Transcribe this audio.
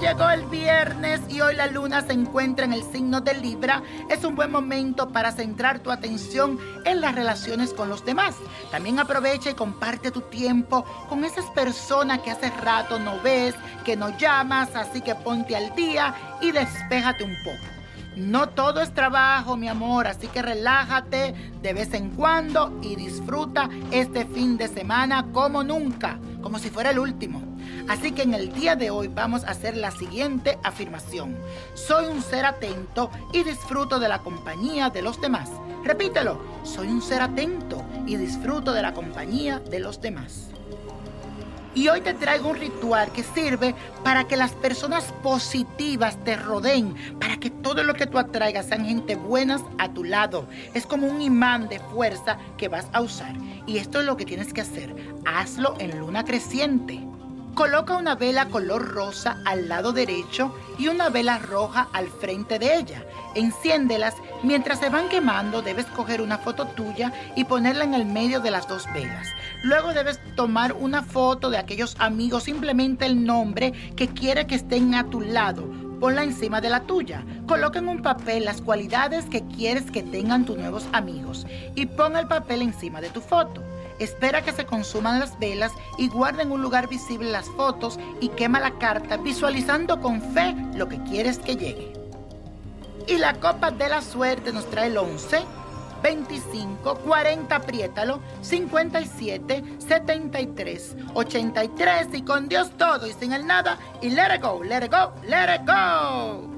Llegó el viernes y hoy la luna se encuentra en el signo de Libra. Es un buen momento para centrar tu atención en las relaciones con los demás. También aprovecha y comparte tu tiempo con esas personas que hace rato no ves, que no llamas, así que ponte al día y despéjate un poco. No todo es trabajo, mi amor, así que relájate de vez en cuando y disfruta este fin de semana como nunca, como si fuera el último. Así que en el día de hoy vamos a hacer la siguiente afirmación. Soy un ser atento y disfruto de la compañía de los demás. Repítelo, soy un ser atento y disfruto de la compañía de los demás. Y hoy te traigo un ritual que sirve para que las personas positivas te rodeen, para que todo lo que tú atraigas sean gente buenas a tu lado. Es como un imán de fuerza que vas a usar. Y esto es lo que tienes que hacer. Hazlo en luna creciente. Coloca una vela color rosa al lado derecho y una vela roja al frente de ella. Enciéndelas. Mientras se van quemando, debes coger una foto tuya y ponerla en el medio de las dos velas. Luego debes tomar una foto de aquellos amigos, simplemente el nombre que quiere que estén a tu lado. Ponla encima de la tuya. Coloca en un papel las cualidades que quieres que tengan tus nuevos amigos y pon el papel encima de tu foto. Espera que se consuman las velas y guarda en un lugar visible las fotos y quema la carta visualizando con fe lo que quieres que llegue. Y la copa de la suerte nos trae el 11, 25, 40, apriétalo, 57, 73, 83 y con Dios todo y sin el nada y let it go, let it go, let it go.